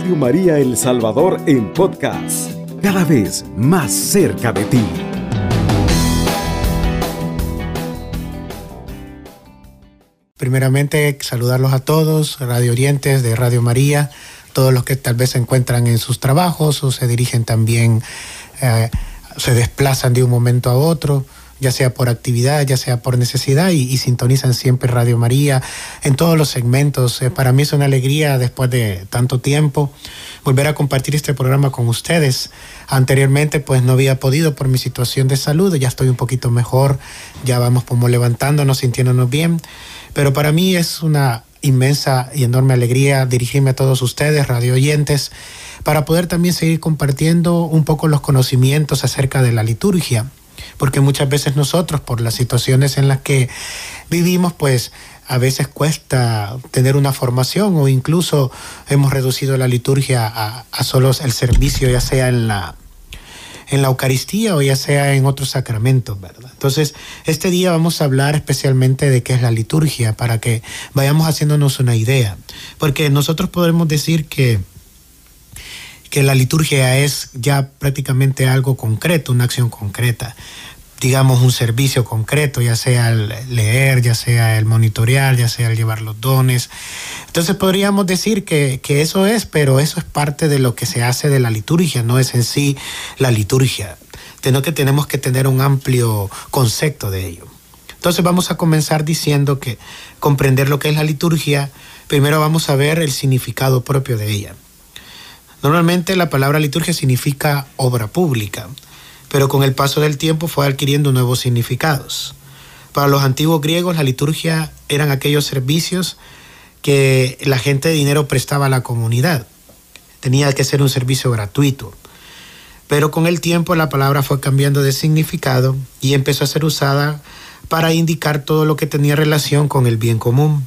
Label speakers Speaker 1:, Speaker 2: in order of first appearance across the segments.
Speaker 1: Radio María El Salvador en podcast, cada vez más cerca de ti.
Speaker 2: Primeramente, saludarlos a todos, radio orientes de Radio María, todos los que tal vez se encuentran en sus trabajos o se dirigen también, eh, se desplazan de un momento a otro ya sea por actividad, ya sea por necesidad, y, sintonizan siempre Radio María en todos los segmentos. Eh, para mí es una alegría después de tanto tiempo volver a compartir este programa con ustedes. Anteriormente pues no había podido por mi situación de salud, ya estoy un poquito mejor, ya vamos como levantándonos, sintiéndonos bien, pero para mí es una inmensa y enorme alegría dirigirme a todos ustedes, radio oyentes, para poder también seguir compartiendo un poco los conocimientos acerca de la liturgia porque muchas veces nosotros, por las situaciones en las que vivimos, pues a veces cuesta tener una formación o incluso hemos reducido la liturgia a, solo el servicio, ya sea en la, en la Eucaristía o ya sea en otros sacramentos, ¿verdad? Entonces, este día vamos a hablar especialmente de qué es la liturgia para que vayamos haciéndonos una idea, porque nosotros podemos decir que que la liturgia es ya prácticamente algo concreto, una acción concreta digamos, un servicio concreto, ya sea el leer, ya sea el monitorear, ya sea el llevar los dones. Entonces podríamos decir que, que, eso es, pero eso es parte de lo que se hace de la liturgia, no es en sí la liturgia, sino que tenemos que tener un amplio concepto de ello. Entonces vamos a comenzar diciendo que comprender lo que es la liturgia, primero vamos a ver el significado propio de ella. Normalmente la palabra liturgia significa obra pública pero con el paso del tiempo fue adquiriendo nuevos significados. Para los antiguos griegos la liturgia eran aquellos servicios que la gente de dinero prestaba a la comunidad. Tenía que ser un servicio gratuito. Pero con el tiempo la palabra fue cambiando de significado y empezó a ser usada para indicar todo lo que tenía relación con el bien común.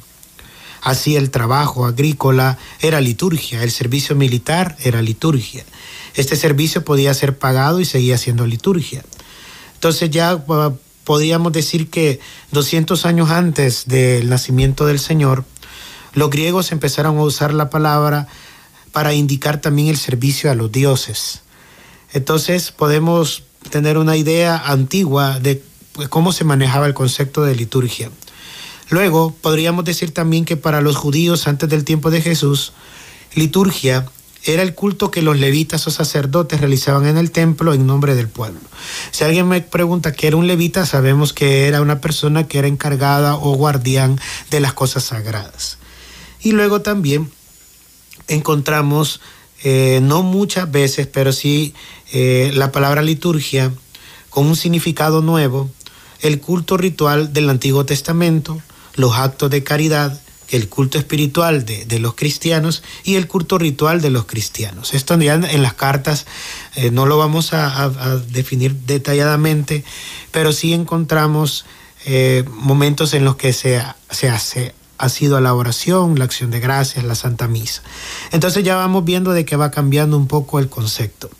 Speaker 2: Así el trabajo agrícola era liturgia, el servicio militar era liturgia, este servicio podía ser pagado y seguía siendo liturgia. Entonces ya uh, podíamos decir que 200 años antes del nacimiento del Señor, los griegos empezaron a usar la palabra para indicar también el servicio a los dioses. Entonces podemos tener una idea antigua de cómo se manejaba el concepto de liturgia. Luego podríamos decir también que para los judíos antes del tiempo de Jesús, liturgia era el culto que los levitas o sacerdotes realizaban en el templo en nombre del pueblo. Si alguien me pregunta qué era un levita, sabemos que era una persona que era encargada o guardián de las cosas sagradas. Y luego también encontramos, eh, no muchas veces, pero sí eh, la palabra liturgia con un significado nuevo, el culto ritual del Antiguo Testamento, los actos de caridad, el culto espiritual de, los cristianos y el culto ritual de los cristianos. Esto en las cartas eh, no lo vamos a, definir detalladamente, pero sí encontramos eh, momentos en los que se, se hace ha sido la oración, la acción de gracias, la Santa Misa. Entonces ya vamos viendo de que va cambiando un poco el concepto.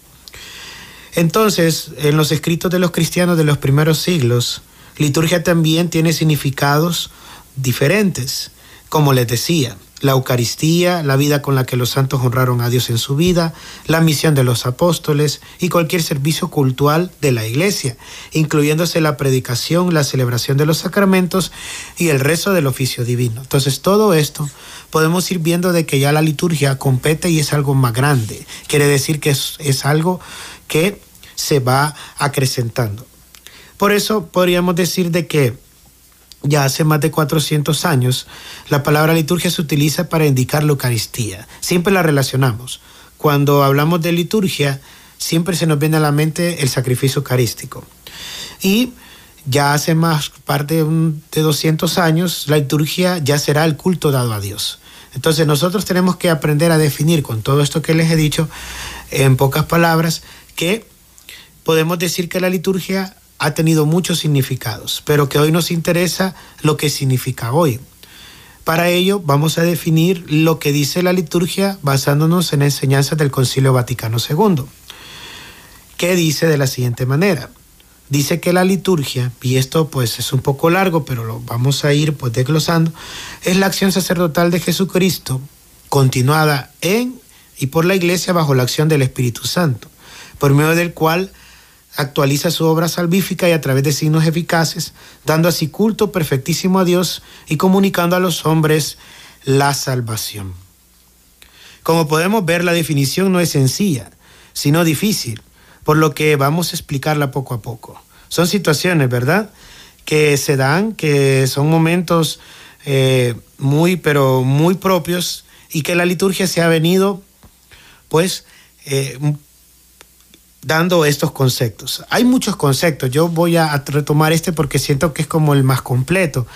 Speaker 2: Entonces, en los escritos de los cristianos de los primeros siglos, liturgia también tiene significados diferentes como les decía, la Eucaristía, la vida con la que los santos honraron a Dios en su vida, la misión de los apóstoles y cualquier servicio cultural de la iglesia, incluyéndose la predicación, la celebración de los sacramentos y el rezo del oficio divino. Entonces todo esto podemos ir viendo de que ya la liturgia compete y es algo más grande. Quiere decir que es, es algo que se va acrecentando. Por eso podríamos decir de que ya hace más de 400 años, la palabra liturgia se utiliza para indicar la Eucaristía. Siempre la relacionamos. Cuando hablamos de liturgia, siempre se nos viene a la mente el sacrificio eucarístico. Y ya hace más parte de 200 años, la liturgia ya será el culto dado a Dios. Entonces nosotros tenemos que aprender a definir con todo esto que les he dicho, en pocas palabras, que podemos decir que la liturgia ha tenido muchos significados, pero que hoy nos interesa lo que significa hoy. Para ello vamos a definir lo que dice la liturgia basándonos en enseñanzas del Concilio Vaticano II, que dice de la siguiente manera. Dice que la liturgia, y esto pues es un poco largo, pero lo vamos a ir pues desglosando, es la acción sacerdotal de Jesucristo continuada en, y por la iglesia bajo la acción del Espíritu Santo, por medio del cual actualiza su obra salvífica y a través de signos eficaces, dando así culto perfectísimo a Dios y comunicando a los hombres la salvación. Como podemos ver, la definición no es sencilla, sino difícil, por lo que vamos a explicarla poco a poco. Son situaciones, ¿verdad? Que se dan, que son momentos eh, muy, pero muy propios y que la liturgia se ha venido, pues, eh, dando estos conceptos. Hay muchos conceptos, yo voy a retomar este porque siento que es como el más completo.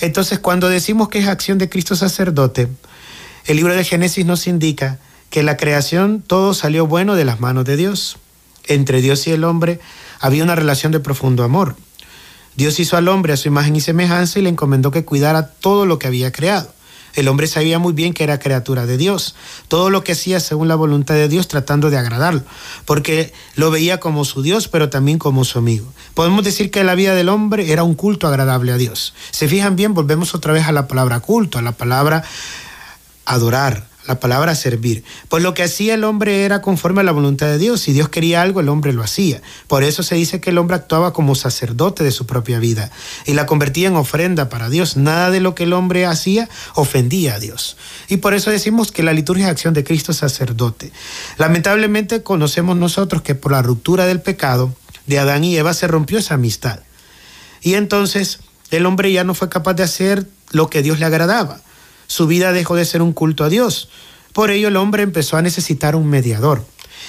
Speaker 2: Entonces, cuando decimos que es acción de Cristo sacerdote, el libro de Génesis nos indica que la creación todo salió bueno de las manos de Dios. Entre Dios y el hombre había una relación de profundo amor. Dios hizo al hombre a su imagen y semejanza y le encomendó que cuidara todo lo que había creado. El hombre sabía muy bien que era criatura de Dios, todo lo que hacía según la voluntad de Dios tratando de agradarlo, porque lo veía como su Dios, pero también como su amigo. Podemos decir que la vida del hombre era un culto agradable a Dios. Se fijan bien, volvemos otra vez a la palabra culto, a la palabra adorar, la palabra servir. Pues lo que hacía el hombre era conforme a la voluntad de Dios. Si Dios quería algo, el hombre lo hacía. Por eso se dice que el hombre actuaba como sacerdote de su propia vida y la convertía en ofrenda para Dios. Nada de lo que el hombre hacía ofendía a Dios. Y por eso decimos que la liturgia es acción de Cristo sacerdote. Lamentablemente conocemos nosotros que por la ruptura del pecado de Adán y Eva se rompió esa amistad. Y entonces el hombre ya no fue capaz de hacer lo que Dios le agradaba su vida dejó de ser un culto a Dios. Por ello el hombre empezó a necesitar un mediador,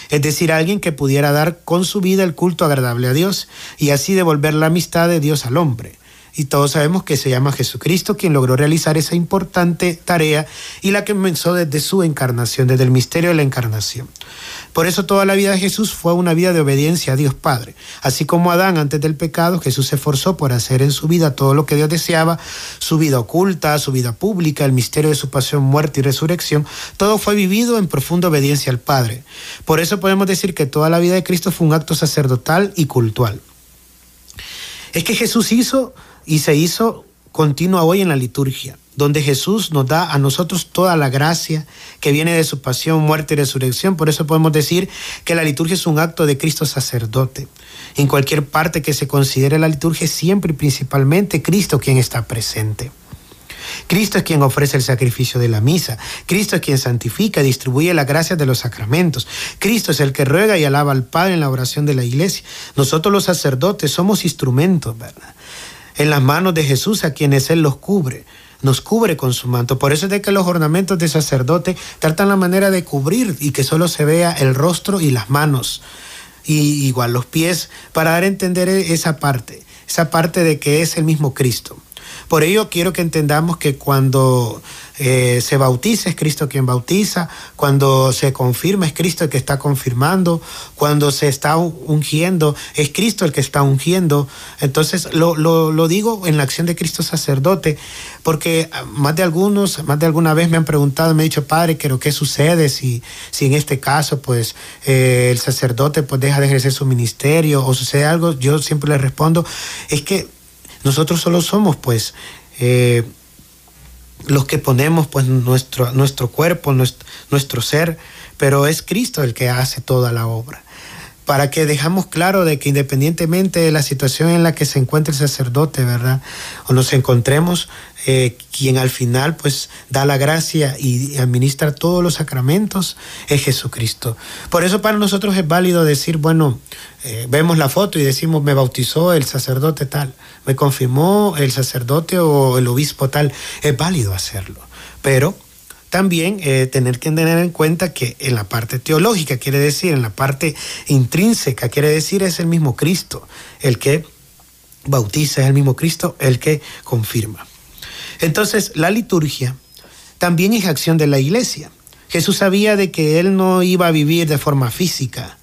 Speaker 2: es decir, alguien que pudiera dar con su vida el culto agradable a Dios y así devolver la amistad de Dios al hombre. Y todos sabemos que se llama Jesucristo quien logró realizar esa importante tarea y la que comenzó desde su encarnación, desde el misterio de la encarnación. Por eso toda la vida de Jesús fue una vida de obediencia a Dios Padre. Así como Adán antes del pecado, Jesús se esforzó por hacer en su vida todo lo que Dios deseaba, su vida oculta, su vida pública, el misterio de su pasión, muerte y resurrección, todo fue vivido en profunda obediencia al Padre. Por eso podemos decir que toda la vida de Cristo fue un acto sacerdotal y cultual. Es que Jesús hizo y se hizo continua hoy en la liturgia donde Jesús nos da a nosotros toda la gracia que viene de su pasión, muerte y resurrección. Por eso podemos decir que la liturgia es un acto de Cristo sacerdote. En cualquier parte que se considere la liturgia, siempre y principalmente Cristo quien está presente. Cristo es quien ofrece el sacrificio de la misa. Cristo es quien santifica distribuye la gracia de los sacramentos. Cristo es el que ruega y alaba al Padre en la oración de la iglesia. Nosotros los sacerdotes somos instrumentos, ¿verdad? En las manos de Jesús a quienes Él los cubre nos cubre con su manto. Por eso es de que los ornamentos de sacerdote tratan la manera de cubrir y que solo se vea el rostro y las manos. Y igual los pies, para dar a entender esa parte, esa parte de que es el mismo Cristo. Por ello quiero que entendamos que cuando eh, se bautiza es Cristo quien bautiza, cuando se confirma es Cristo el que está confirmando, cuando se está ungiendo es Cristo el que está ungiendo. Entonces lo, digo en la acción de Cristo sacerdote, porque más de algunos, más de alguna vez me han preguntado, me han dicho, Padre, pero ¿qué sucede si, si en este caso pues eh, el sacerdote pues deja de ejercer su ministerio o sucede algo? Yo siempre le respondo, es que nosotros solo somos, pues, eh, los que ponemos, pues, nuestro, nuestro cuerpo, nuestro, nuestro ser, pero es Cristo el que hace toda la obra para que dejamos claro de que independientemente de la situación en la que se encuentre el sacerdote, ¿verdad? O nos encontremos, eh, quien al final pues da la gracia y administra todos los sacramentos es Jesucristo. Por eso para nosotros es válido decir, bueno, eh, vemos la foto y decimos, me bautizó el sacerdote tal, me confirmó el sacerdote o el obispo tal, es válido hacerlo. Pero también eh, tener que tener en cuenta que en la parte teológica, quiere decir, en la parte intrínseca, quiere decir, es el mismo Cristo el que bautiza, es el mismo Cristo el que confirma. Entonces, la liturgia también es acción de la iglesia. Jesús sabía de que Él no iba a vivir de forma física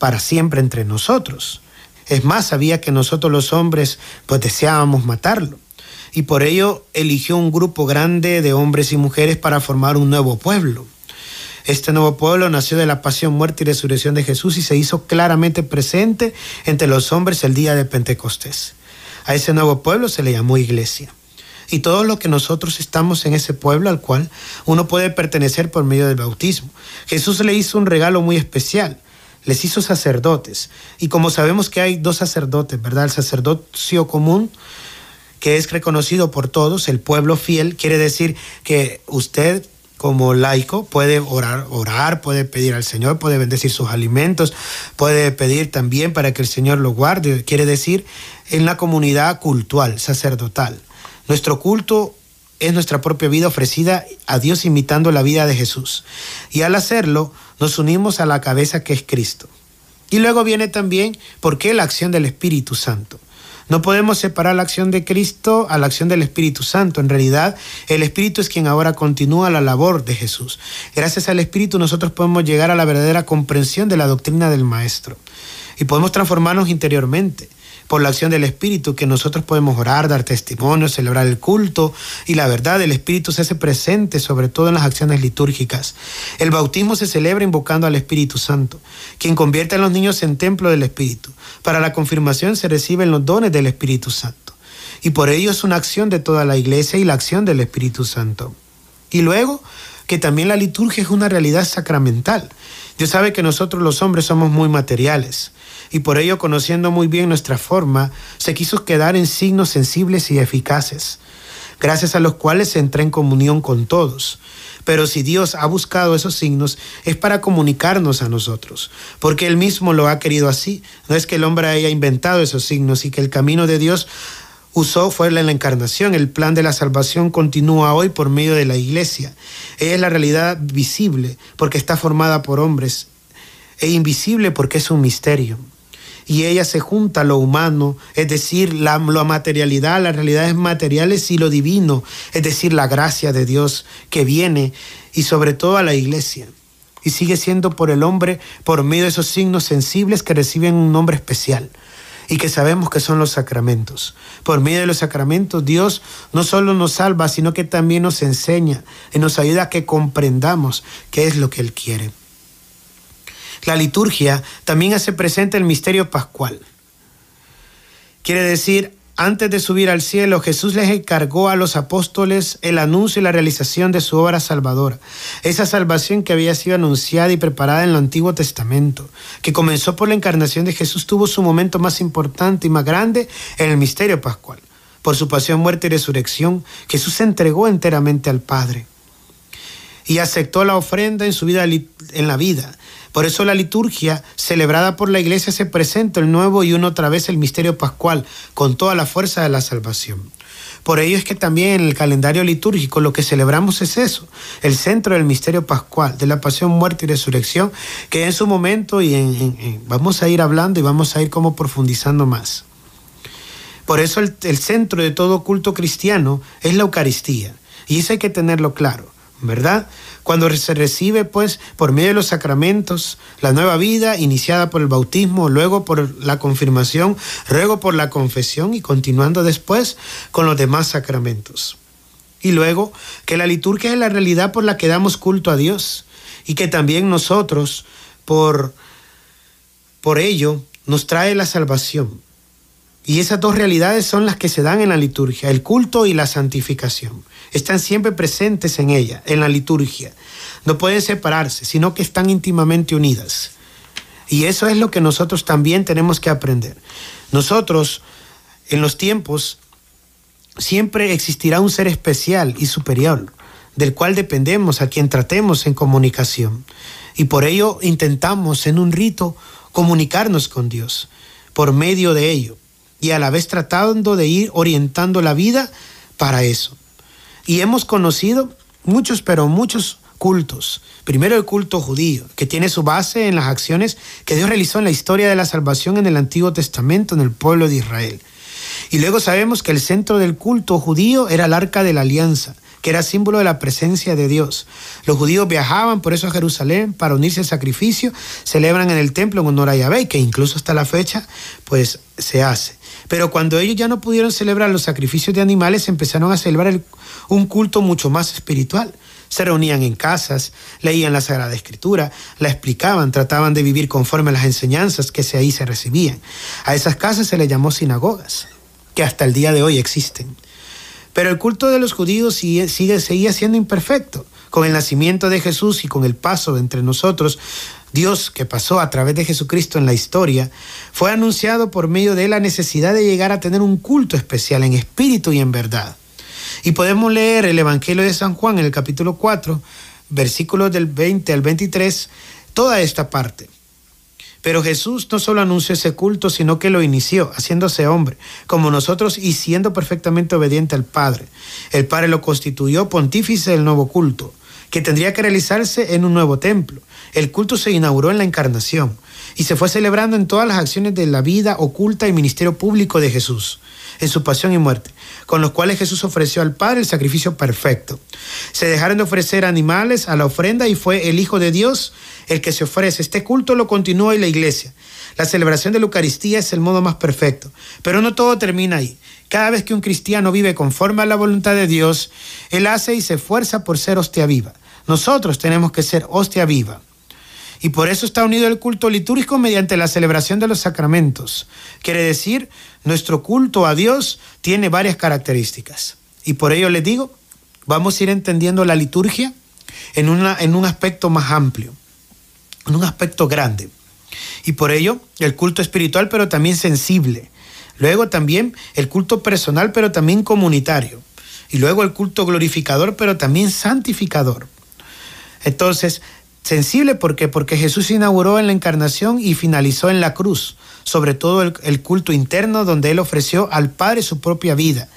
Speaker 2: para siempre entre nosotros. Es más, sabía que nosotros los hombres pues deseábamos matarlo y por ello eligió un grupo grande de hombres y mujeres para formar un nuevo pueblo. Este nuevo pueblo nació de la pasión, muerte y resurrección de Jesús y se hizo claramente presente entre los hombres el día de Pentecostés. A ese nuevo pueblo se le llamó iglesia. y todo lo que nosotros estamos en ese pueblo al cual uno puede pertenecer por medio del bautismo. Jesús le hizo un regalo muy especial, les hizo sacerdotes. Y como sabemos que hay dos sacerdotes, ¿verdad? El sacerdocio común, que es reconocido por todos, el pueblo fiel, quiere decir que usted como laico puede orar, orar, puede pedir al Señor, puede bendecir sus alimentos, puede pedir también para que el Señor lo guarde, quiere decir en la comunidad cultual, sacerdotal. Nuestro culto es nuestra propia vida ofrecida a Dios imitando la vida de Jesús. Y al hacerlo, nos unimos a la cabeza que es Cristo. Y luego viene también, ¿por qué la acción del Espíritu Santo? No podemos separar la acción de Cristo a la acción del Espíritu Santo. En realidad, el Espíritu es quien ahora continúa la labor de Jesús. Gracias al Espíritu nosotros podemos llegar a la verdadera comprensión de la doctrina del Maestro y podemos transformarnos interiormente por la acción del Espíritu, que nosotros podemos orar, dar testimonio, celebrar el culto y la verdad del Espíritu se hace presente sobre todo en las acciones litúrgicas. El bautismo se celebra invocando al Espíritu Santo, quien convierte a los niños en templo del Espíritu. Para la confirmación se reciben los dones del Espíritu Santo. Y por ello es una acción de toda la iglesia y la acción del Espíritu Santo. Y luego, que también la liturgia es una realidad sacramental. Dios sabe que nosotros los hombres somos muy materiales y por ello, conociendo muy bien nuestra forma, se quiso quedar en signos sensibles y eficaces, gracias a los cuales se entra en comunión con todos. Pero si Dios ha buscado esos signos, es para comunicarnos a nosotros, porque Él mismo lo ha querido así. No es que el hombre haya inventado esos signos y que el camino de Dios usó fue la encarnación. El plan de la salvación continúa hoy por medio de la iglesia. es la realidad visible porque está formada por hombres e invisible porque es un misterio y ella se junta a lo humano, es decir, la, materialidad, las realidades materiales y lo divino, es decir, la gracia de Dios que viene y sobre todo a la iglesia. Y sigue siendo por el hombre por medio de esos signos sensibles que reciben un nombre especial y que sabemos que son los sacramentos. Por medio de los sacramentos Dios no solo nos salva, sino que también nos enseña y nos ayuda a que comprendamos qué es lo que Él quiere. La liturgia también hace presente el misterio pascual. Quiere decir, antes de subir al cielo, Jesús les encargó a los apóstoles el anuncio y la realización de su obra salvadora. Esa salvación que había sido anunciada y preparada en el Antiguo Testamento, que comenzó por la encarnación de Jesús, tuvo su momento más importante y más grande en el misterio pascual. Por su pasión, muerte y resurrección, Jesús se entregó enteramente al Padre y aceptó la ofrenda en su vida en la vida por eso la liturgia celebrada por la iglesia se presenta el nuevo y una otra vez el misterio pascual con toda la fuerza de la salvación. Por ello es que también en el calendario litúrgico lo que celebramos es eso, el centro del misterio pascual, de la pasión, muerte y resurrección, que en su momento y vamos a ir hablando y vamos a ir como profundizando más. Por eso el, el centro de todo culto cristiano es la Eucaristía, y eso hay que tenerlo claro, ¿verdad? Cuando se recibe, pues, por medio de los sacramentos, la nueva vida iniciada por el bautismo, luego por la confirmación, luego por la confesión y continuando después con los demás sacramentos. Y luego que la liturgia es la realidad por la que damos culto a Dios y que también nosotros, por, por ello, nos trae la salvación. Y esas dos realidades son las que se dan en la liturgia, el culto y la santificación. Están siempre presentes en ella, en la liturgia. No pueden separarse, sino que están íntimamente unidas. Y eso es lo que nosotros también tenemos que aprender. Nosotros, en los tiempos, siempre existirá un ser especial y superior, del cual dependemos, a quien tratemos en comunicación. Y por ello intentamos en un rito comunicarnos con Dios, por medio de ello y a la vez tratando de ir orientando la vida para eso. Y hemos conocido muchos, pero muchos cultos. Primero el culto judío, que tiene su base en las acciones que Dios realizó en la historia de la salvación en el Antiguo Testamento, en el pueblo de Israel. Y luego sabemos que el centro del culto judío era el arca de la alianza, que era símbolo de la presencia de Dios. Los judíos viajaban por eso a Jerusalén para unirse al sacrificio, celebran en el templo en honor a Yahvé, que incluso hasta la fecha pues se hace. Pero cuando ellos ya no pudieron celebrar los sacrificios de animales, empezaron a celebrar un culto mucho más espiritual. Se reunían en casas, leían la Sagrada Escritura, la explicaban, trataban de vivir conforme a las enseñanzas que ahí se recibían. A esas casas se les llamó sinagogas, que hasta el día de hoy existen. Pero el culto de los judíos sigue, siendo imperfecto. Con el nacimiento de Jesús y con el paso entre nosotros, Dios que pasó a través de Jesucristo en la historia, fue anunciado por medio de la necesidad de llegar a tener un culto especial en espíritu y en verdad. Y podemos leer el Evangelio de San Juan en el capítulo 4, versículos del 20 al 23, toda esta parte. Pero Jesús no solo anunció ese culto, sino que lo inició, haciéndose hombre, como nosotros y siendo perfectamente obediente al Padre. El Padre lo constituyó pontífice del nuevo culto, que tendría que realizarse en un nuevo templo. El culto se inauguró en la encarnación y se fue celebrando en todas las acciones de la vida oculta y ministerio público de Jesús, en su pasión y muerte, con los cuales Jesús ofreció al Padre el sacrificio perfecto. Se dejaron de ofrecer animales a la ofrenda y fue el Hijo de Dios el que se ofrece. Este culto lo continúa en la iglesia. La celebración de la Eucaristía es el modo más perfecto, pero no todo termina ahí. Cada vez que un cristiano vive conforme a la voluntad de Dios, él hace y se esfuerza por ser hostia viva. Nosotros tenemos que ser hostia viva. Y por eso está unido el culto litúrgico mediante la celebración de los sacramentos. Quiere decir, nuestro culto a Dios tiene varias características. Y por ello les digo, vamos a ir entendiendo la liturgia en, una, en un aspecto más amplio, en un aspecto grande. Y por ello, el culto espiritual, pero también sensible. Luego también el culto personal, pero también comunitario. Y luego el culto glorificador, pero también santificador. Entonces, sensible porque porque Jesús inauguró en la encarnación y finalizó en la cruz, sobre todo el, el, culto interno donde él ofreció al Padre su propia vida,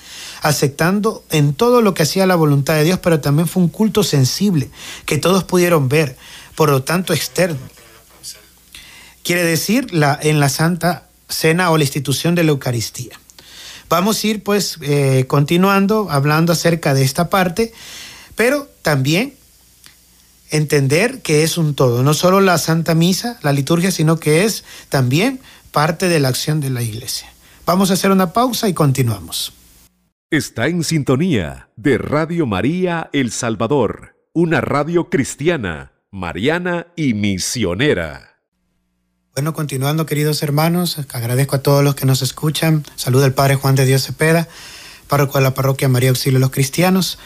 Speaker 2: aceptando en todo lo que hacía la voluntad de Dios, pero también fue un culto sensible que todos pudieron ver, por lo tanto externo. Quiere decir la, en la Santa Cena o la institución de la Eucaristía. Vamos a ir pues eh, continuando hablando acerca de esta parte, pero también entender que es un todo, no solo la Santa Misa, la liturgia, sino que es también parte de la acción de la Iglesia. Vamos a hacer una pausa y continuamos.
Speaker 1: Está en sintonía de Radio María El Salvador, una radio cristiana, mariana y misionera.
Speaker 2: Bueno, continuando, queridos hermanos, agradezco a todos los que nos escuchan. Saluda al Padre Juan de Dios Cepeda, párroco de la parroquia María Auxilio de los Cristianos.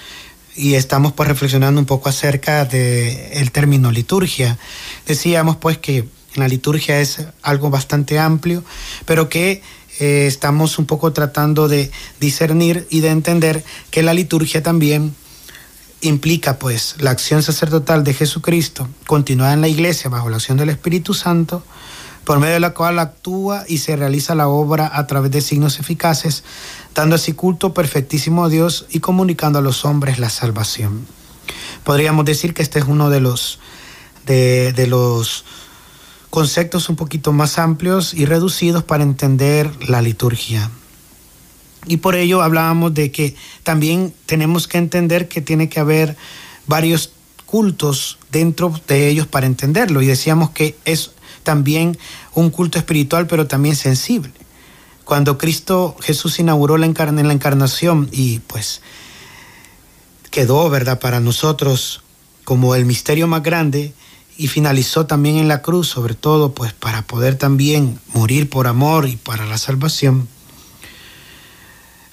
Speaker 2: Y estamos pues reflexionando un poco acerca del término liturgia. Decíamos pues que la liturgia es algo bastante amplio, pero que eh, estamos un poco tratando de discernir y de entender que la liturgia también implica pues la acción sacerdotal de Jesucristo continuada en la iglesia bajo la acción del Espíritu Santo, por medio de la cual actúa y se realiza la obra a través de signos eficaces, dando así culto perfectísimo a Dios y comunicando a los hombres la salvación. Podríamos decir que este es uno de los, de, de los conceptos un poquito más amplios y reducidos para entender la liturgia. Y por ello hablábamos de que también tenemos que entender que tiene que haber varios cultos dentro de ellos para entenderlo. Y decíamos que es también un culto espiritual, pero también sensible. Cuando Cristo Jesús inauguró la en la encarnación y pues quedó, ¿verdad?, para nosotros como el misterio más grande y finalizó también en la cruz, sobre todo pues para poder también morir por amor y para la salvación.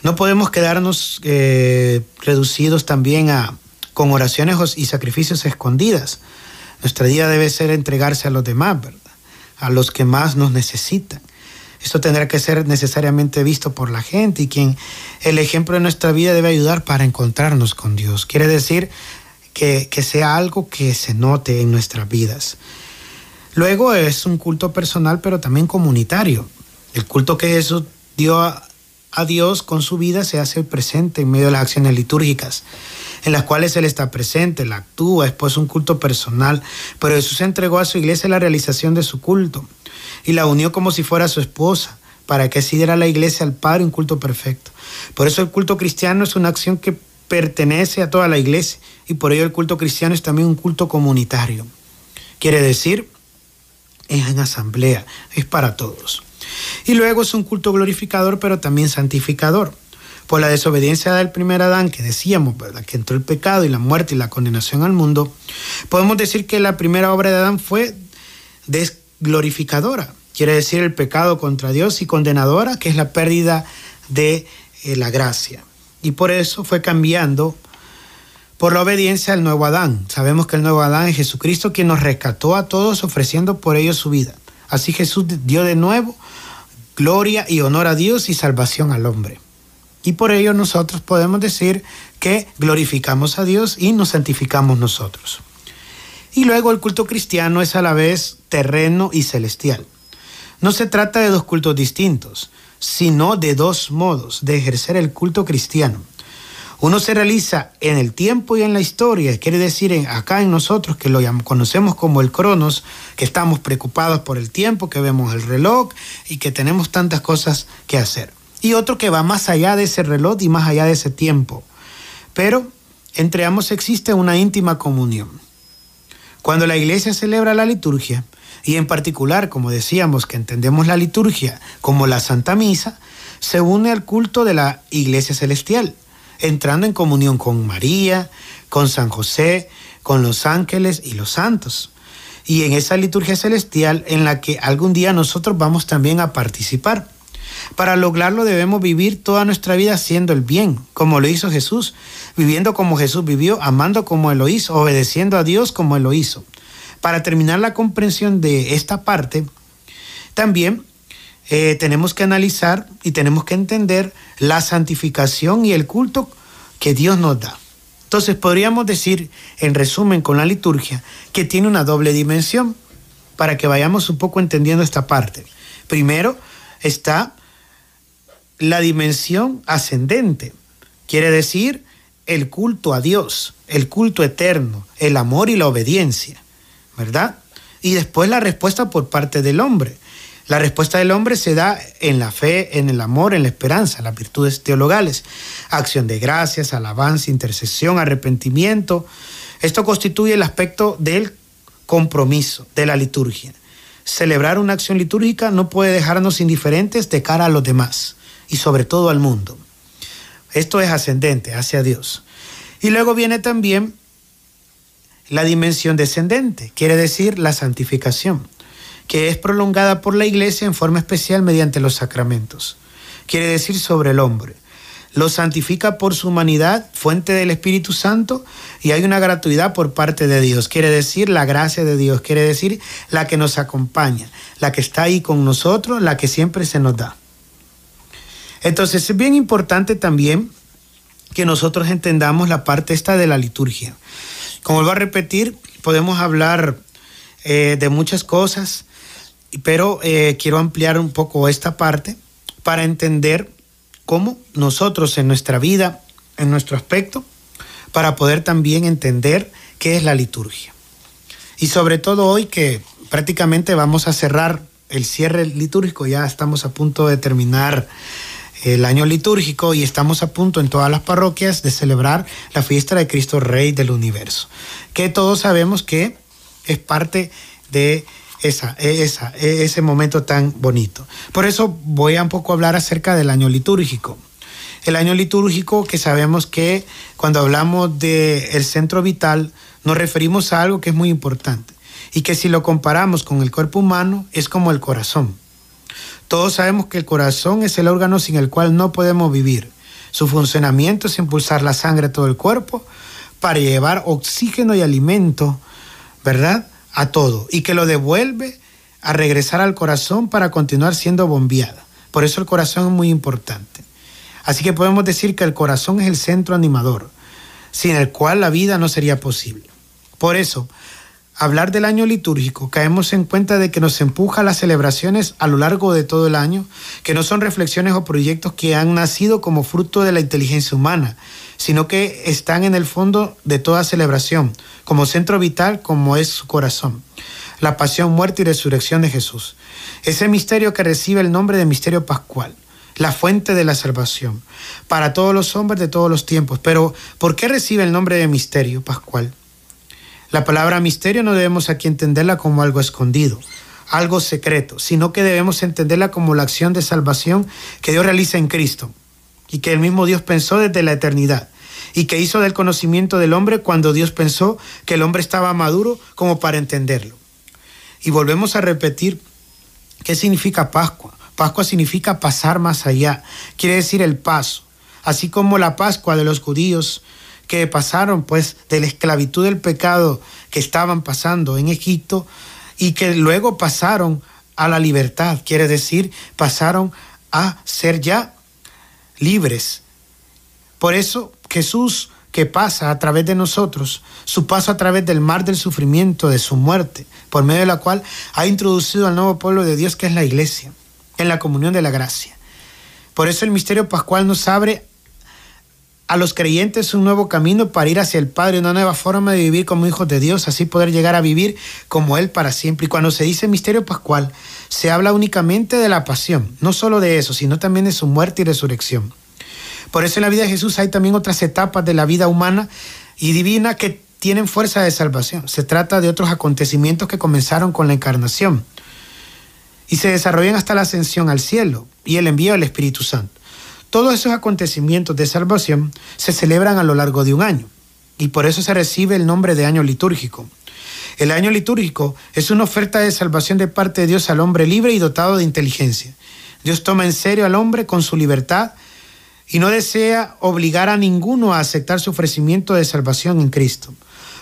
Speaker 2: No podemos quedarnos eh, reducidos también a con oraciones y sacrificios escondidas. Nuestra vida debe ser entregarse a los demás, ¿verdad? a los que más nos necesitan. Esto tendrá que ser necesariamente visto por la gente y quien el ejemplo de nuestra vida debe ayudar para encontrarnos con Dios. Quiere decir que, que sea algo que se note en nuestras vidas. Luego es un culto personal, pero también comunitario. El culto que Jesús dio a, a Dios con su vida se hace presente en medio de las acciones litúrgicas en las cuales Él está presente, Él actúa, es pues un culto personal, pero Jesús entregó a su iglesia la realización de su culto y la unió como si fuera su esposa para que así diera la iglesia al Padre un culto perfecto. Por eso el culto cristiano es una acción que pertenece a toda la iglesia y por ello el culto cristiano es también un culto comunitario. Quiere decir, es en asamblea, es para todos. Y luego es un culto glorificador, pero también santificador por la desobediencia del primer Adán, que decíamos, que entró el pecado y la muerte y la condenación al mundo, podemos decir que la primera obra de Adán fue desglorificadora, quiere decir el pecado contra Dios y condenadora, que es la pérdida de eh, la gracia. y por eso fue cambiando por la obediencia al nuevo Adán. Sabemos que el nuevo Adán es Jesucristo quien nos rescató a todos ofreciendo por ellos su vida. Así Jesús dio de nuevo gloria y honor a Dios y salvación al hombre. Y por ello nosotros podemos decir que glorificamos a Dios y nos santificamos nosotros. Y luego el culto cristiano es a la vez terreno y celestial. No se trata de dos cultos distintos, sino de dos modos de ejercer el culto cristiano. Uno se realiza en el tiempo y en la historia, quiere decir acá en nosotros que lo conocemos como el cronos, que estamos preocupados por el tiempo, que vemos el reloj y que tenemos tantas cosas que hacer. Y otro que va más allá de ese reloj y más allá de ese tiempo. Pero entre ambos existe una íntima comunión. Cuando la iglesia celebra la liturgia, y en particular, como decíamos, que entendemos la liturgia como la Santa Misa, se une al culto de la iglesia celestial entrando en comunión con María, con San José, con los ángeles y los santos. Y en esa liturgia celestial en la que algún día nosotros vamos también a participar. Para lograrlo debemos vivir toda nuestra vida haciendo el bien, como lo hizo Jesús, viviendo como Jesús vivió, amando como Él lo hizo, obedeciendo a Dios como Él lo hizo. Para terminar la comprensión de esta parte, también eh, tenemos que analizar y tenemos que entender la santificación y el culto que Dios nos da. Entonces podríamos decir, en resumen, con la liturgia, que tiene una doble dimensión, para que vayamos un poco entendiendo esta parte. Primero está la dimensión ascendente, quiere decir el culto a Dios, el culto eterno, el amor y la obediencia, ¿verdad? Y después la respuesta por parte del hombre, la respuesta del hombre se da en la fe, en el amor, en la esperanza, las virtudes teologales, acción de gracias, alabanza, intercesión, arrepentimiento. Esto constituye el aspecto del compromiso de la liturgia. Celebrar una acción litúrgica no puede dejarnos indiferentes de cara a los demás y sobre todo al mundo. Esto es ascendente hacia Dios. Y luego viene también la dimensión descendente, quiere decir la santificación que es prolongada por la Iglesia en forma especial mediante los sacramentos. Quiere decir sobre el hombre. Lo santifica por su humanidad, fuente del Espíritu Santo, y hay una gratuidad por parte de Dios. Quiere decir la gracia de Dios, quiere decir la que nos acompaña, la que está ahí con nosotros, la que siempre se nos da. Entonces es bien importante también que nosotros entendamos la parte esta de la liturgia. Como vuelvo a repetir, podemos hablar eh, de muchas cosas, pero eh, quiero ampliar un poco esta parte para entender cómo nosotros en nuestra vida, en nuestro aspecto, para poder también entender qué es la liturgia. Y sobre todo hoy que prácticamente vamos a cerrar el cierre litúrgico, ya estamos a punto de terminar el año litúrgico y estamos a punto en todas las parroquias de celebrar la fiesta de Cristo Rey del Universo, que todos sabemos que es parte de esa, esa, ese momento tan bonito. Por eso voy a un poco hablar acerca del año litúrgico. El año litúrgico que sabemos que cuando hablamos del el centro vital nos referimos a algo que es muy importante y que si lo comparamos con el cuerpo humano es como el corazón. Todos sabemos que el corazón es el órgano sin el cual no podemos vivir. Su funcionamiento es impulsar la sangre a todo el cuerpo para llevar oxígeno y alimento, ¿verdad? a todo y que lo devuelve a regresar al corazón para continuar siendo bombeada. Por eso el corazón es muy importante. Así que podemos decir que el corazón es el centro animador, sin el cual la vida no sería posible. Por eso, hablar del año litúrgico, caemos en cuenta de que nos empuja a las celebraciones a lo largo de todo el año, que no son reflexiones o proyectos que han nacido como fruto de la inteligencia humana, sino que están en el fondo de toda celebración, como centro vital como es su corazón. La pasión, muerte y resurrección de Jesús. Ese misterio que recibe el nombre de misterio pascual, la fuente de la salvación, para todos los hombres de todos los tiempos. Pero, ¿por qué recibe el nombre de misterio pascual? La palabra misterio no debemos aquí entenderla como algo escondido, algo secreto, sino que debemos entenderla como la acción de salvación que Dios realiza en Cristo y que el mismo Dios pensó desde la eternidad y que hizo del conocimiento del hombre cuando Dios pensó que el hombre estaba maduro como para entenderlo. Y volvemos a repetir, ¿qué significa Pascua? Pascua significa pasar más allá, quiere decir el paso, así como la Pascua de los judíos que pasaron pues de la esclavitud del pecado que estaban pasando en Egipto y que luego pasaron a la libertad, quiere decir, pasaron a ser ya libres. Por eso Jesús que pasa a través de nosotros, su paso a través del mar del sufrimiento, de su muerte, por medio de la cual ha introducido al nuevo pueblo de Dios que es la iglesia, en la comunión de la gracia. Por eso el misterio pascual nos abre a los creyentes un nuevo camino para ir hacia el Padre, una nueva forma de vivir como hijos de Dios, así poder llegar a vivir como Él para siempre. Y cuando se dice misterio pascual, se habla únicamente de la pasión, no solo de eso, sino también de su muerte y resurrección. Por eso en la vida de Jesús hay también otras etapas de la vida humana y divina que tienen fuerza de salvación. Se trata de otros acontecimientos que comenzaron con la encarnación y se desarrollan hasta la ascensión al cielo y el envío del Espíritu Santo. Todos esos acontecimientos de salvación se celebran a lo largo de un año y por eso se recibe el nombre de año litúrgico. El año litúrgico es una oferta de salvación de parte de Dios al hombre libre y dotado de inteligencia. Dios toma en serio al hombre con su libertad y no desea obligar a ninguno a aceptar su ofrecimiento de salvación en Cristo.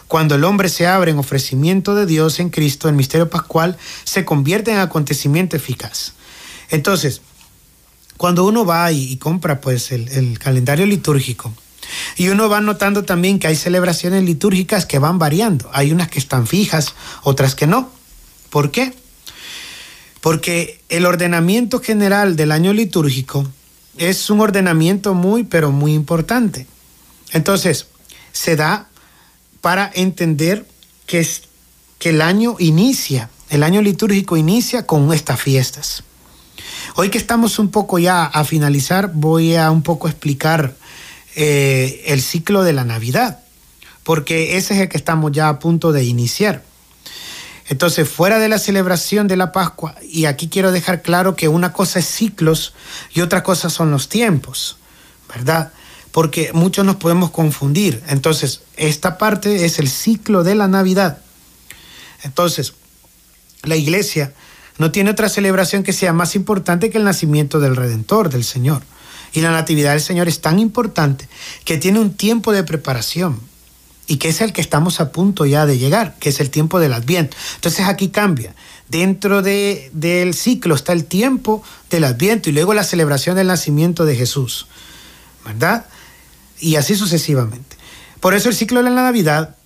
Speaker 2: Cuando el hombre se abre en ofrecimiento de Dios en Cristo, el misterio pascual se convierte en acontecimiento eficaz. Entonces, cuando uno va y, compra pues el, el calendario litúrgico, y uno va notando también que hay celebraciones litúrgicas que van variando. Hay unas que están fijas, otras que no. ¿Por qué? Porque el ordenamiento general del año litúrgico es un ordenamiento muy, pero muy importante. Entonces, se da para entender que, es, que el año inicia, el año litúrgico inicia con estas fiestas. Hoy que estamos un poco ya a finalizar, voy a un poco explicar eh, el ciclo de la Navidad, porque ese es el que estamos ya a punto de iniciar. Entonces, fuera de la celebración de la Pascua, y aquí quiero dejar claro que una cosa es ciclos y otra cosa son los tiempos, ¿verdad? Porque muchos nos podemos confundir. Entonces, esta parte es el ciclo de la Navidad. Entonces, la iglesia no tiene otra celebración que sea más importante que el nacimiento del Redentor, del Señor. Y la Natividad del Señor es tan importante que tiene un tiempo de preparación y que es el que estamos a punto ya de llegar, que es el tiempo del Adviento. Entonces aquí cambia. Dentro de, del ciclo está el tiempo del Adviento y luego la celebración del nacimiento de Jesús, ¿verdad? Y así sucesivamente. Por eso el ciclo de la Navidad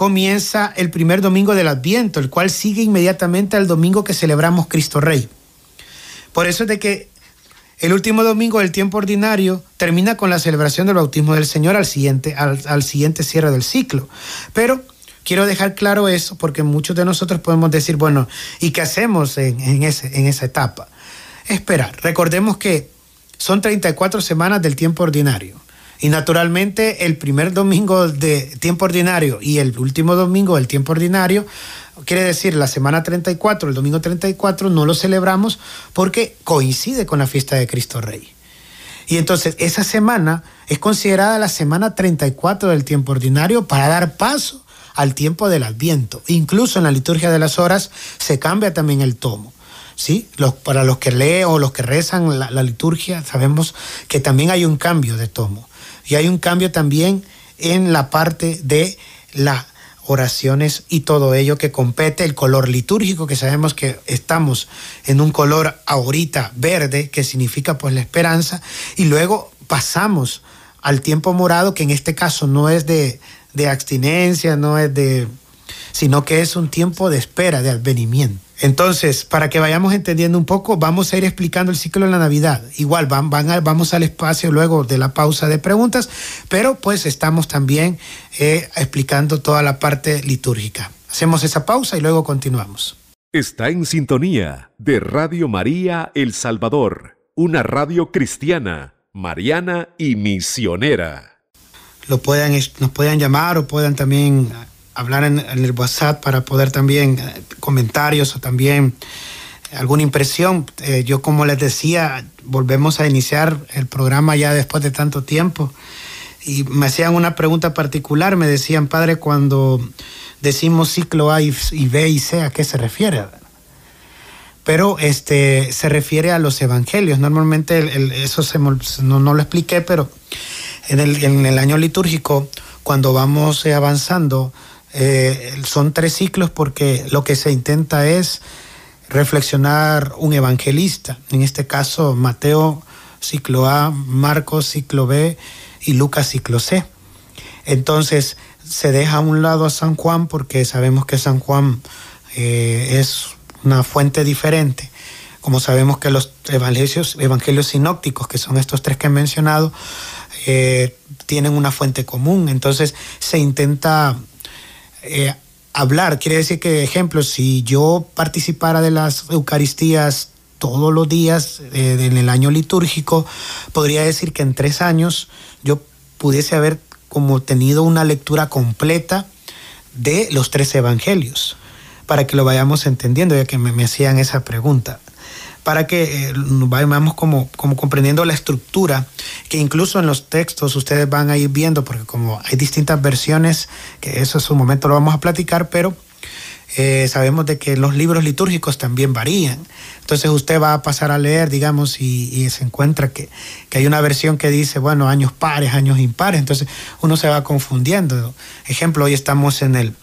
Speaker 2: comienza el primer domingo del Adviento, el cual sigue inmediatamente al domingo que celebramos Cristo Rey. Por eso es de que el último domingo del tiempo ordinario termina con la celebración del bautismo del Señor al siguiente, al, siguiente cierre del ciclo. Pero quiero dejar claro eso porque muchos de nosotros podemos decir, bueno, ¿y qué hacemos en, ese, en esa etapa? Esperar. Recordemos que son 34 semanas del tiempo ordinario. Y naturalmente el primer domingo de tiempo ordinario y el último domingo del tiempo ordinario, quiere decir la semana 34, el domingo 34, no lo celebramos porque coincide con la fiesta de Cristo Rey. Y entonces esa semana es considerada la semana 34 del tiempo ordinario para dar paso al tiempo del Adviento. Incluso en la liturgia de las horas se cambia también el tomo. ¿sí? Los, para los que leen o los que rezan la liturgia, sabemos que también hay un cambio de tomo. Y hay un cambio también en la parte de las oraciones y todo ello que compete el color litúrgico, que sabemos que estamos en un color ahorita verde, que significa pues la esperanza, y luego pasamos al tiempo morado, que en este caso no es de, de abstinencia, no es de, sino que es un tiempo de espera, de advenimiento. Entonces, para que vayamos entendiendo un poco, vamos a ir explicando el ciclo de la Navidad. Igual van, van vamos al espacio luego de la pausa de preguntas, pero pues estamos también eh, explicando toda la parte litúrgica. Hacemos esa pausa y luego continuamos.
Speaker 1: Está en sintonía de Radio María El Salvador, una radio cristiana, mariana y misionera.
Speaker 2: Lo puedan, nos puedan llamar o puedan también hablar en, el WhatsApp para poder también eh, comentarios o también alguna impresión. Eh, yo como les decía, volvemos a iniciar el programa ya después de tanto tiempo y me hacían una pregunta particular, me decían, padre, cuando decimos ciclo A y, B y C, ¿a qué se refiere? pero este, se refiere a los evangelios. Normalmente eso se, no, lo expliqué, pero en el, en el año litúrgico, cuando vamos avanzando, eh, son tres ciclos porque lo que se intenta es reflexionar un evangelista, en este caso Mateo ciclo A, Marcos ciclo B y Lucas ciclo C. Entonces se deja a un lado a San Juan porque sabemos que San Juan eh, es una fuente diferente. Como sabemos que los evangelios, evangelios sinópticos, que son estos tres que he mencionado, eh, tienen una fuente común. Entonces se intenta eh, hablar. Quiere decir que, ejemplo, si yo participara de las Eucaristías todos los días eh, en el año litúrgico, podría decir que en tres años yo pudiese haber como tenido una lectura completa de los tres evangelios, para que lo vayamos entendiendo, ya que me hacían esa pregunta para que eh, vayamos como, comprendiendo la estructura, que incluso en los textos ustedes van a ir viendo, porque como hay distintas versiones, que eso es un momento lo vamos a platicar, pero eh, sabemos de que los libros litúrgicos también varían. Entonces usted va a pasar a leer, digamos, y, se encuentra que, que, hay una versión que dice, bueno, años pares, años impares, entonces uno se va confundiendo. Ejemplo, hoy estamos en el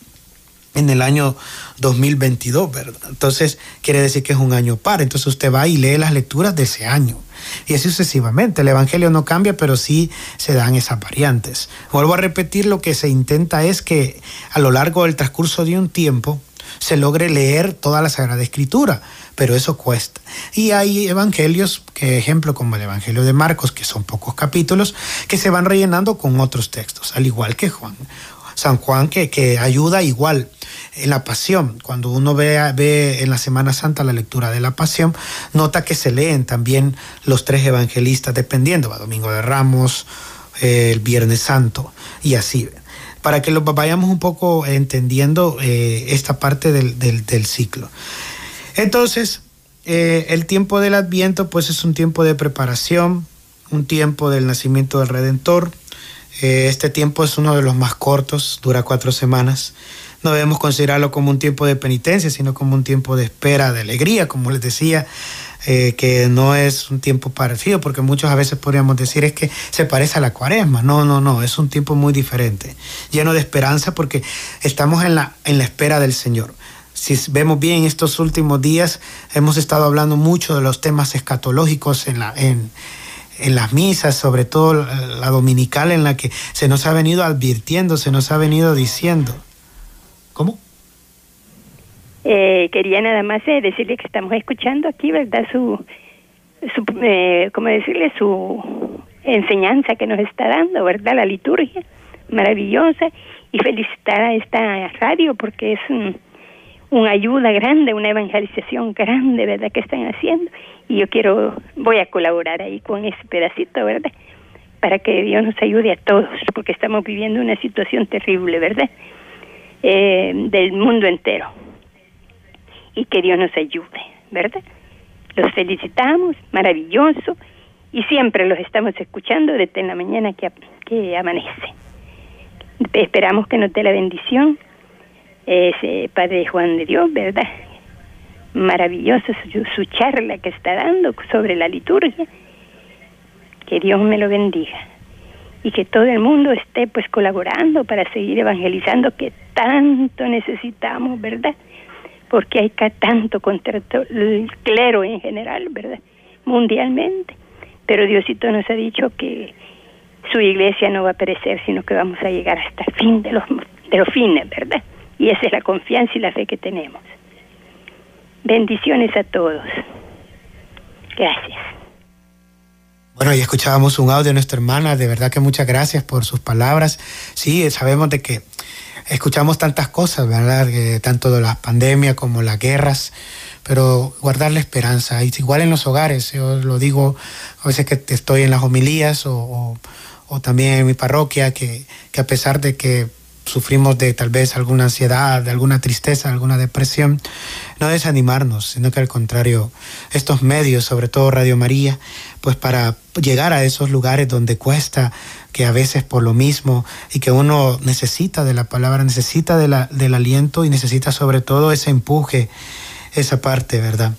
Speaker 2: en el año 2022, ¿verdad? Entonces quiere decir que es un año par. Entonces usted va y lee las lecturas de ese año. Y así sucesivamente. El Evangelio no cambia, pero sí se dan esas variantes. Vuelvo a repetir, lo que se intenta es que a lo largo del transcurso de un tiempo se logre leer toda la Sagrada Escritura, pero eso cuesta. Y hay evangelios, que ejemplo como el Evangelio de Marcos, que son pocos capítulos, que se van rellenando con otros textos, al igual que Juan. San Juan que, que ayuda igual en la pasión. Cuando uno ve, ve en la Semana Santa la lectura de la pasión, nota que se leen también los tres evangelistas, dependiendo, va Domingo de Ramos, eh, el Viernes Santo y así. Para que lo vayamos un poco entendiendo eh, esta parte del, del, ciclo. Entonces, eh, el tiempo del Adviento, pues es un tiempo de preparación, un tiempo del nacimiento del Redentor, eh, este tiempo es uno de los más cortos, dura cuatro semanas. No debemos considerarlo como un tiempo de penitencia, sino como un tiempo de espera, de alegría, como les decía, eh, que no es un tiempo parecido, porque muchos a veces podríamos decir es que se parece a la cuaresma. No, no, no, es un tiempo muy diferente, lleno de esperanza porque estamos en la, en la espera del Señor. Si vemos bien estos últimos días, hemos estado hablando mucho de los temas escatológicos en la, en, en las misas, sobre todo la dominical en la que se nos ha venido advirtiendo, se nos ha venido diciendo. ¿Cómo?
Speaker 3: Eh, quería nada más eh, decirle que estamos escuchando aquí, ¿verdad? Su, su eh, ¿cómo decirle? Su enseñanza que nos está dando, ¿verdad? La liturgia, maravillosa. Y felicitar a esta radio porque es un, una ayuda grande, una evangelización grande, ¿verdad? Que están haciendo y yo quiero, voy a colaborar ahí con ese pedacito, ¿verdad? Para que Dios nos ayude a todos, porque estamos viviendo una situación terrible, ¿verdad? Eh, del mundo entero. Y que Dios nos ayude, ¿verdad? Los felicitamos, maravilloso, y siempre los estamos escuchando desde la mañana que, que amanece. Esperamos que nos dé la bendición ese Padre Juan de Dios, ¿verdad? maravillosa su, charla que está dando sobre la liturgia. Que Dios me lo bendiga y que todo el mundo esté pues colaborando para seguir evangelizando que tanto necesitamos, ¿verdad? Porque hay tanto contra el clero en general, ¿verdad? Mundialmente. Pero Diosito nos ha dicho que su iglesia no va a perecer, sino que vamos a llegar hasta el fin de los, de los fines, ¿verdad? Y esa es la confianza y la fe que tenemos. Bendiciones a todos. Gracias.
Speaker 2: Bueno, ya escuchábamos un audio de nuestra hermana, de verdad que muchas gracias por sus palabras. Sí, sabemos de que escuchamos tantas cosas, ¿verdad? tanto de la pandemia como las guerras, pero guardar la esperanza. igual en los hogares, yo lo digo a veces que estoy en las homilías o, o, también en mi parroquia, que, que a pesar de que sufrimos de tal vez alguna ansiedad, de alguna tristeza, alguna depresión, no desanimarnos, sino que al contrario, estos medios, sobre todo Radio María, pues para llegar a esos lugares donde cuesta, que a veces por lo mismo, y que uno necesita de la palabra, necesita del aliento y necesita sobre todo ese empuje, esa parte, ¿verdad?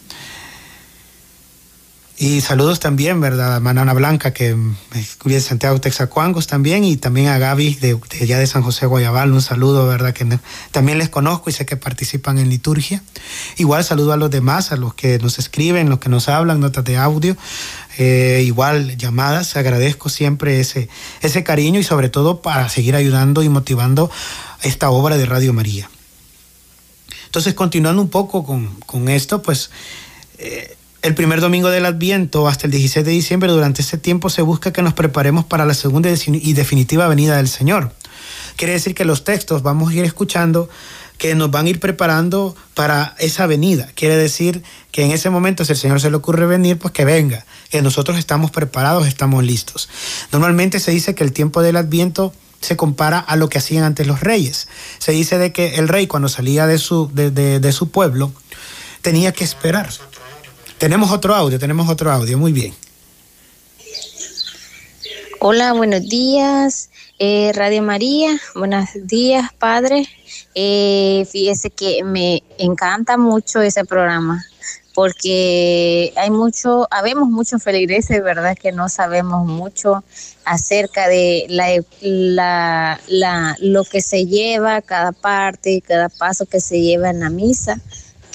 Speaker 2: Y saludos también, ¿verdad? A Manana Blanca, que vive de Santiago Texacuangos también, y también a Gaby de, de, allá de San José Guayabal, un saludo, ¿verdad? Que también les conozco y sé que participan en liturgia. Igual saludo a los demás, a los que nos escriben, los que nos hablan, notas de audio, eh, igual llamadas. Agradezco siempre ese, ese cariño y sobre todo para seguir ayudando y motivando esta obra de Radio María. Entonces, continuando un poco con, con esto, pues... Eh, el primer domingo del Adviento hasta el 16 de diciembre, durante ese tiempo se busca que nos preparemos para la segunda y definitiva venida del Señor. Quiere decir que los textos vamos a ir escuchando que nos van a ir preparando para esa venida. Quiere decir que en ese momento, si el Señor se le ocurre venir, pues que venga, que nosotros estamos preparados, estamos listos. Normalmente se dice que el tiempo del Adviento se compara a lo que hacían antes los reyes. Se dice de que el rey cuando salía de su, de su pueblo tenía que esperar tenemos otro audio, tenemos otro audio, muy bien.
Speaker 4: Hola, buenos días, eh, Radio María, buenos días, Padre. Eh, fíjese que me encanta mucho ese programa porque hay mucho, habemos muchos feligreses, ¿verdad? Que no sabemos mucho acerca de la, la, la, lo que se lleva cada parte, cada paso que se lleva en la misa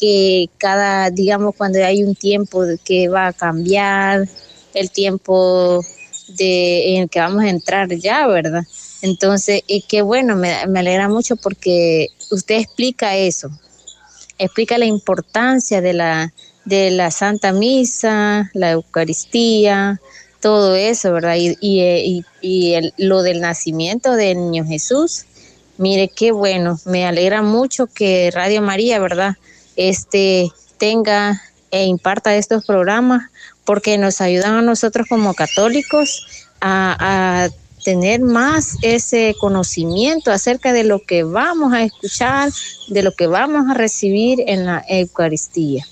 Speaker 4: que cada, digamos, cuando hay un tiempo que va a cambiar, el tiempo de, en el que vamos a entrar ya, ¿verdad? Entonces, y qué bueno, me, me alegra mucho porque usted explica eso, explica la importancia de la, de la Santa Misa, la Eucaristía, todo eso, ¿verdad? Y, y, y el, lo del nacimiento del niño Jesús. Mire qué bueno, me alegra mucho que Radio María, ¿verdad? Este, tenga e imparta estos programas porque nos ayudan a nosotros como católicos a, tener más ese conocimiento acerca de lo que vamos a escuchar, de lo que vamos a recibir en la Eucaristía.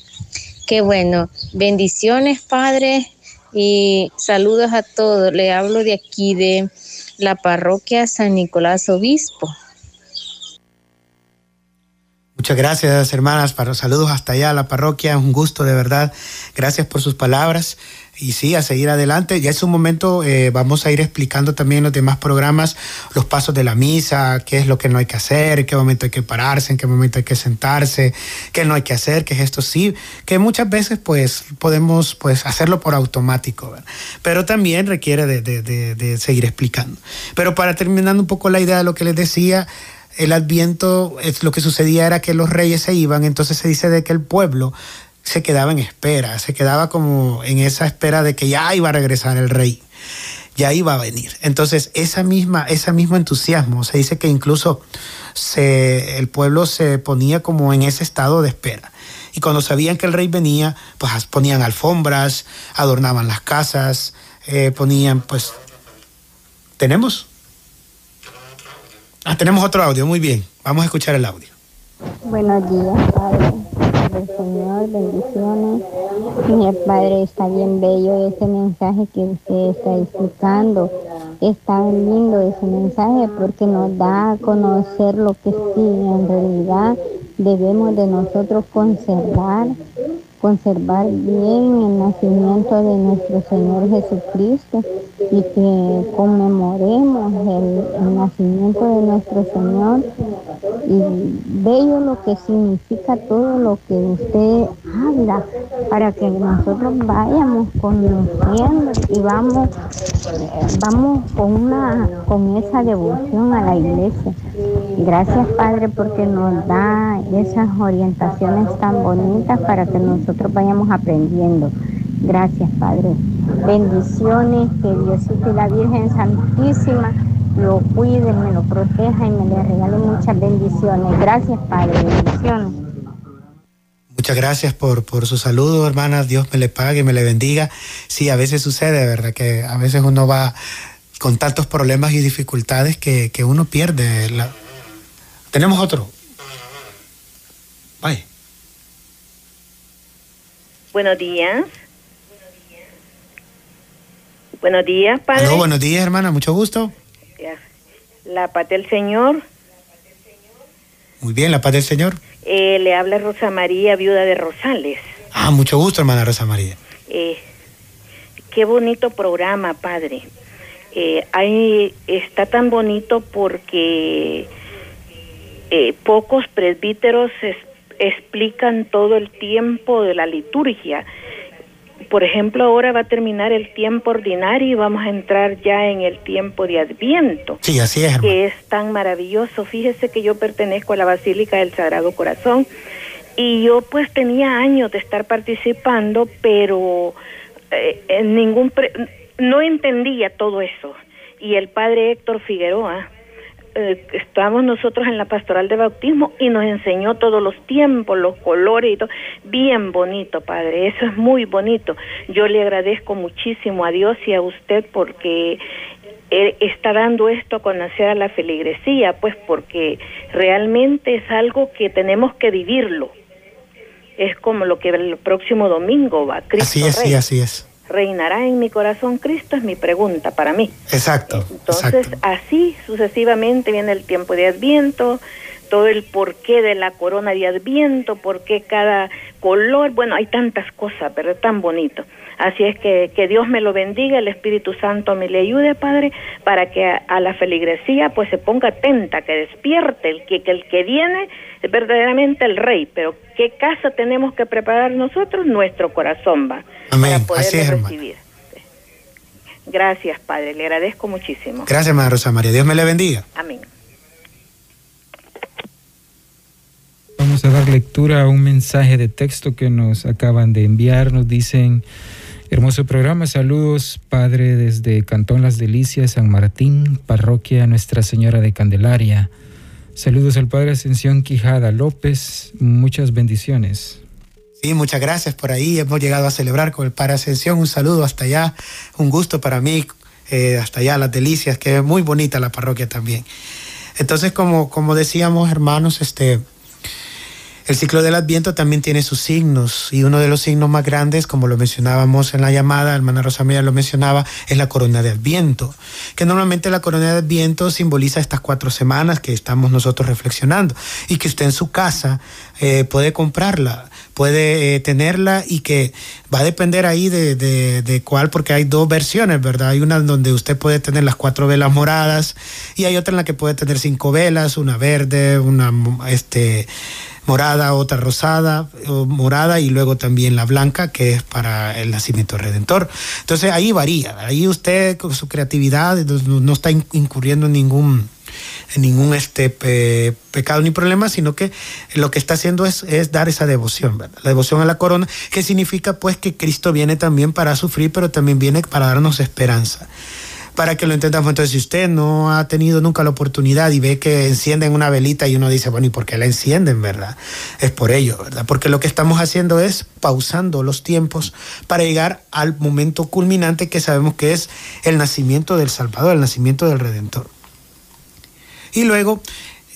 Speaker 4: Qué bueno. Bendiciones, Padre, y saludos a todos. Le hablo de aquí de la parroquia San Nicolás Obispo.
Speaker 2: Muchas gracias, hermanas, para saludos hasta allá a la parroquia. Un gusto, de verdad. Gracias por sus palabras. Y sí, a seguir adelante. Ya es un momento, eh, vamos a ir explicando también los demás programas los pasos de la misa, qué es lo que no hay que hacer, qué momento hay que pararse, en qué momento hay que sentarse, qué no hay que hacer, qué es esto sí, que muchas veces pues podemos pues hacerlo por automático, pero también requiere de, de, de seguir explicando. Pero para terminar un poco la idea de lo que les decía, el adviento, lo que sucedía era que los reyes se iban, entonces se dice de que el pueblo se quedaba en espera, se quedaba como en esa espera de que ya iba a regresar el rey, ya iba a venir. Entonces, esa misma, ese mismo entusiasmo, se dice que incluso se, el pueblo se ponía como en ese estado de espera. Y cuando sabían que el rey venía, pues ponían alfombras, adornaban las casas, eh, ponían, pues, ¿tenemos? Ah, tenemos otro audio, muy bien. Vamos a escuchar el audio.
Speaker 5: Buenos días, Padre. Señor, bendiciones. Mi Padre, está bien bello ese mensaje que usted está explicando. Está lindo ese mensaje porque nos da a conocer lo que sí en realidad debemos de nosotros conservar conservar bien el nacimiento de nuestro Señor Jesucristo y que conmemoremos el, nacimiento de nuestro Señor. Y bello lo que significa todo lo que usted habla para que nosotros vayamos conociendo y vamos vamos con una con esa devoción a la iglesia gracias padre porque nos da esas orientaciones tan bonitas para que nosotros vayamos aprendiendo gracias padre bendiciones que Diosito y la Virgen Santísima lo cuide, me lo proteja y me le regale muchas bendiciones. Gracias, Padre. Bendiciones.
Speaker 2: Muchas gracias por, por su saludo, hermanas. Dios me le pague, me le bendiga. Sí, a veces sucede, ¿verdad? Que a veces uno va con tantos problemas y dificultades que, que uno pierde. La... Tenemos otro. Bye.
Speaker 6: Buenos días. Buenos días, padre.
Speaker 2: Aló, buenos días, hermana. Mucho gusto.
Speaker 6: La paz del Señor.
Speaker 2: Muy bien, la paz del Señor.
Speaker 6: Eh, le habla Rosa María, viuda de Rosales.
Speaker 2: Ah, mucho gusto, hermana Rosa María.
Speaker 6: Eh, qué bonito programa, Padre. Eh, ahí está tan bonito porque eh, pocos presbíteros es- explican todo el tiempo de la liturgia. Por ejemplo, ahora va a terminar el tiempo ordinario y vamos a entrar ya en el tiempo de Adviento
Speaker 2: Sí, así es, hermano.
Speaker 6: que es tan maravilloso. Fíjese que yo pertenezco a la Basílica del Sagrado Corazón y yo pues tenía años de estar participando, pero eh, en ningún pre- no entendía todo eso. Y el padre Héctor Figueroa, eh, estábamos nosotros en la pastoral de bautismo y nos enseñó todos los tiempos, los colores y todo. Bien bonito, padre, eso es muy bonito. Yo le agradezco muchísimo a Dios y a usted porque él está dando esto a conocer a la feligresía, pues porque realmente es algo que tenemos que vivirlo. Es como lo que el próximo domingo va, Cristo
Speaker 2: Así es, sí, así es.
Speaker 6: ¿Reinará en mi corazón Cristo? Es mi pregunta para mí.
Speaker 2: Exacto.
Speaker 6: Entonces,
Speaker 2: exacto.
Speaker 6: así sucesivamente viene el tiempo de Adviento, todo el porqué de la corona de Adviento, por qué cada color, bueno, hay tantas cosas, pero es tan bonito. Así es que que Dios me lo bendiga, el Espíritu Santo me le ayude, Padre, para que a, a la feligresía pues se ponga atenta, que despierte, el que, que el que viene es verdaderamente el rey, pero ¿qué casa tenemos que preparar nosotros? Nuestro corazón va,
Speaker 2: Amén.
Speaker 6: para poderle
Speaker 2: Así es, hermano.
Speaker 6: recibir. Gracias, Padre, le agradezco muchísimo.
Speaker 2: Gracias, hermana Rosa María. Dios me le bendiga.
Speaker 6: Amén.
Speaker 7: Vamos a dar lectura a un mensaje de texto que nos acaban de enviar. Nos dicen, hermoso programa, saludos, Padre, desde Cantón Las Delicias, San Martín, parroquia Nuestra Señora de Candelaria. Saludos al Padre Ascensión Quijada López, muchas bendiciones.
Speaker 2: Sí, muchas gracias por ahí. Hemos llegado a celebrar con el Padre Ascensión. Un saludo hasta allá. Un gusto para mí, eh, hasta allá, Las Delicias, que es muy bonita la parroquia también. Entonces, como, como decíamos, hermanos, este, el ciclo del Adviento también tiene sus signos y uno de los signos más grandes, como lo mencionábamos en la llamada, hermana Rosa María lo mencionaba, es la corona de Adviento, que normalmente la corona de Adviento simboliza estas cuatro semanas que estamos nosotros reflexionando y que usted en su casa eh, puede comprarla, puede eh, tenerla y que va a depender ahí de, de, de cuál, porque hay dos versiones, ¿verdad? Hay una donde usted puede tener las cuatro velas moradas y hay otra en la que puede tener cinco velas, una verde, una este morada, otra rosada, morada y luego también la blanca que es para el nacimiento redentor. Entonces ahí varía, ahí usted con su creatividad no, está incurriendo en ningún en ningún este pe, pecado ni problema, sino que lo que está haciendo es, es dar esa devoción. La devoción a la corona, que significa pues que Cristo viene también para sufrir, pero también viene para darnos esperanza para que lo entendamos. Entonces, si usted no ha tenido nunca la oportunidad y ve que encienden una velita y uno dice, bueno, ¿y por qué la encienden, verdad? Es por ello, ¿verdad? Porque lo que estamos haciendo es pausando los tiempos para llegar al momento culminante que sabemos que es el nacimiento del Salvador, el nacimiento del Redentor. Y luego,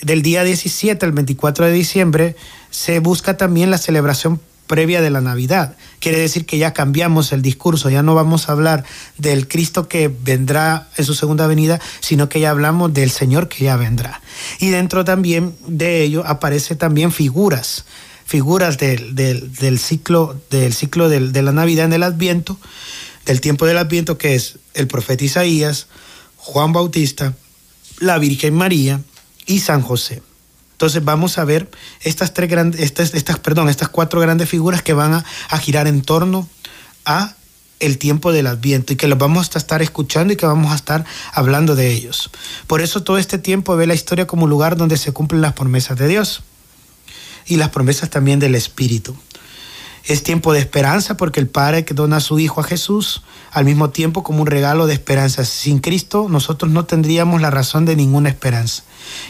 Speaker 2: del día 17 al 24 de diciembre, se busca también la celebración previa de la Navidad. Quiere decir que ya cambiamos el discurso, ya no vamos a hablar del Cristo que vendrá en su segunda venida, sino que ya hablamos del Señor que ya vendrá. Y dentro también de ello aparecen también figuras, figuras del, del, del ciclo, del ciclo del, de la Navidad en el Adviento, del tiempo del Adviento, que es el profeta Isaías, Juan Bautista, la Virgen María y San José. Entonces vamos a ver estas tres grandes, estas, estas, perdón, estas cuatro grandes figuras que van a, girar en torno a el tiempo del Adviento y que los vamos a estar escuchando y que vamos a estar hablando de ellos. Por eso todo este tiempo ve la historia como un lugar donde se cumplen las promesas de Dios y las promesas también del Espíritu. Es tiempo de esperanza porque el Padre que dona a su Hijo a Jesús al mismo tiempo como un regalo de esperanza. Sin Cristo nosotros no tendríamos la razón de ninguna esperanza.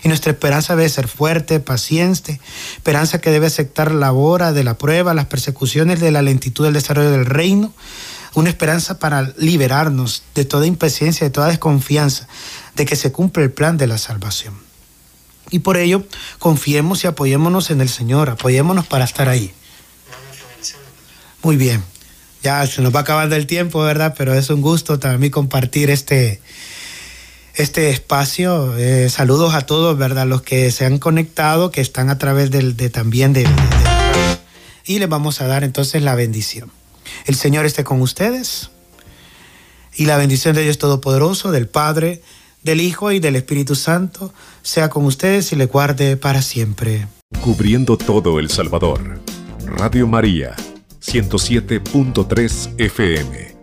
Speaker 2: Y nuestra esperanza debe ser fuerte, paciente, esperanza que debe aceptar la hora de la prueba, las persecuciones de la lentitud del desarrollo del reino, una esperanza para liberarnos de toda impaciencia, de toda desconfianza, de que se cumple el plan de la salvación. Y por ello, confiemos y apoyémonos en el Señor, apoyémonos para estar ahí. Muy bien, ya se nos va acabando el tiempo, ¿verdad? Pero es un gusto también compartir este, este espacio. Eh, saludos a todos, ¿verdad? Los que se han conectado, que están a través del, de también de, de, Y les vamos a dar entonces la bendición. El Señor esté con ustedes. Y la bendición de Dios Todopoderoso, del Padre, del Hijo y del Espíritu Santo, sea con ustedes y le guarde para siempre.
Speaker 1: Cubriendo todo El Salvador. Radio María, 107.3 FM.